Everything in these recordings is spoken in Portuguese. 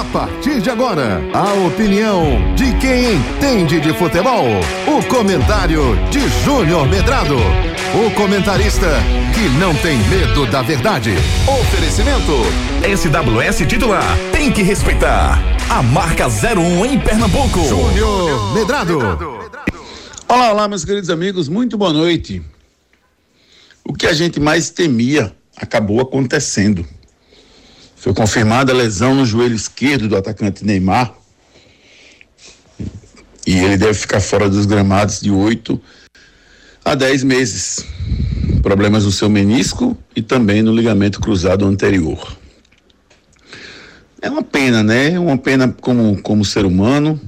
A partir de agora, a opinião de quem entende de futebol. O comentário de Júnior Medrado. O comentarista que não tem medo da verdade. Oferecimento: SWS titular. Tem que respeitar. A marca 01 em Pernambuco. Júnior Medrado. Olá, olá, meus queridos amigos. Muito boa noite. O que a gente mais temia acabou acontecendo. Foi confirmada a lesão no joelho esquerdo do atacante Neymar. E ele deve ficar fora dos gramados de 8 a 10 meses. Problemas no seu menisco e também no ligamento cruzado anterior. É uma pena, né? É uma pena como, como ser humano,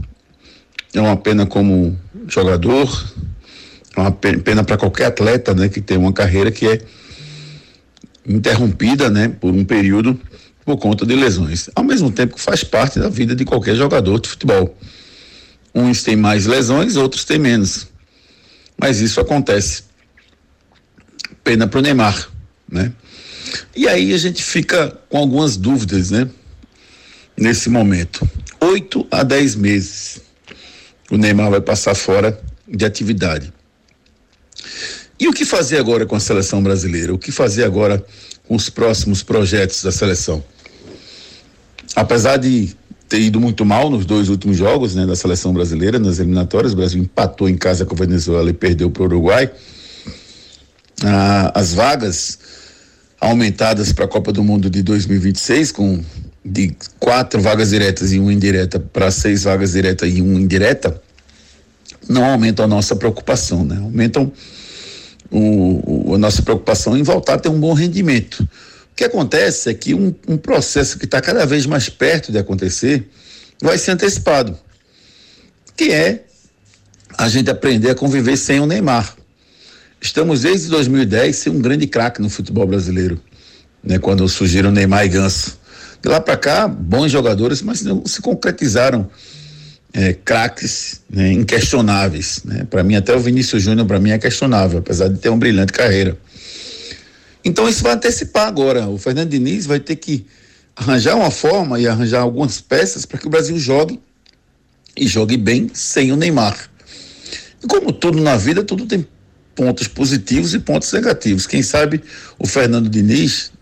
é uma pena como jogador, é uma pena para qualquer atleta, né, que tem uma carreira que é interrompida, né, por um período por conta de lesões. Ao mesmo tempo que faz parte da vida de qualquer jogador de futebol. Uns têm mais lesões, outros têm menos. Mas isso acontece. Pena para o Neymar, né? E aí a gente fica com algumas dúvidas, né? Nesse momento. Oito a dez meses. O Neymar vai passar fora de atividade. E o que fazer agora com a seleção brasileira? O que fazer agora com os próximos projetos da seleção? apesar de ter ido muito mal nos dois últimos jogos né, da seleção brasileira, nas eliminatórias, o Brasil empatou em casa com a Venezuela e perdeu para o Uruguai. Ah, as vagas aumentadas para a Copa do Mundo de 2026, com de quatro vagas diretas e uma indireta para seis vagas diretas e uma indireta, não aumentam a nossa preocupação, né? Aumentam o, o, a nossa preocupação em voltar a ter um bom rendimento. O que acontece é que um, um processo que está cada vez mais perto de acontecer vai ser antecipado, que é a gente aprender a conviver sem o Neymar. Estamos desde 2010 sem um grande craque no futebol brasileiro, né? Quando surgiram Neymar e Ganso. De lá para cá, bons jogadores, mas não se concretizaram é, craques né, inquestionáveis. Né? Para mim, até o Vinícius Júnior, para mim, é questionável, apesar de ter uma brilhante carreira. Então isso vai antecipar agora. O Fernando Diniz vai ter que arranjar uma forma e arranjar algumas peças para que o Brasil jogue e jogue bem sem o Neymar. E como tudo na vida, tudo tem pontos positivos e pontos negativos. Quem sabe o Fernando Diniz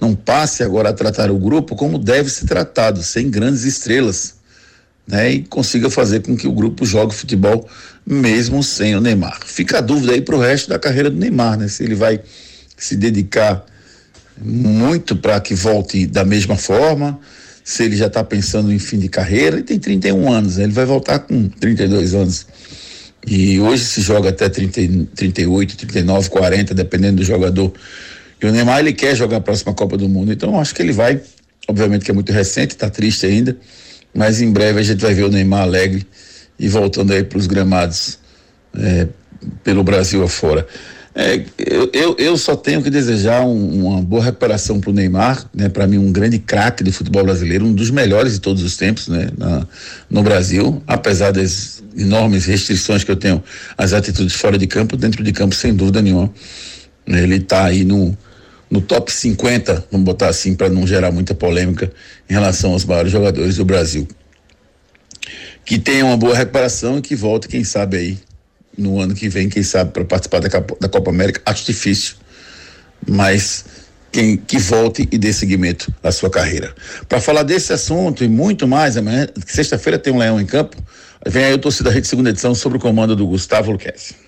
não passe agora a tratar o grupo como deve ser tratado, sem grandes estrelas, né? E consiga fazer com que o grupo jogue futebol mesmo sem o Neymar. Fica a dúvida aí para o resto da carreira do Neymar, né? Se ele vai se dedicar muito para que volte da mesma forma. Se ele já está pensando em fim de carreira, ele tem 31 anos, né? ele vai voltar com 32 anos. E hoje se joga até 30, 38, 39, 40, dependendo do jogador. E o Neymar ele quer jogar a próxima Copa do Mundo, então acho que ele vai. Obviamente que é muito recente, está triste ainda, mas em breve a gente vai ver o Neymar alegre e voltando aí para os gramados é, pelo Brasil afora. É, eu, eu, eu, só tenho que desejar um, uma boa recuperação para o Neymar, né? Para mim um grande craque do futebol brasileiro, um dos melhores de todos os tempos, né? Na, no Brasil, apesar das enormes restrições que eu tenho às atitudes fora de campo, dentro de campo sem dúvida nenhuma, ele está aí no no top 50, vamos botar assim para não gerar muita polêmica em relação aos maiores jogadores do Brasil. Que tenha uma boa recuperação e que volte, quem sabe aí no ano que vem, quem sabe, para participar da, da, Copa América. Acho difícil, mas quem que volte e dê seguimento à sua carreira. Para falar desse assunto e muito mais, amanhã, sexta-feira tem um Leão em Campo. Vem aí o Torcida Rede Segunda Edição sobre o comando do Gustavo Luquezzi.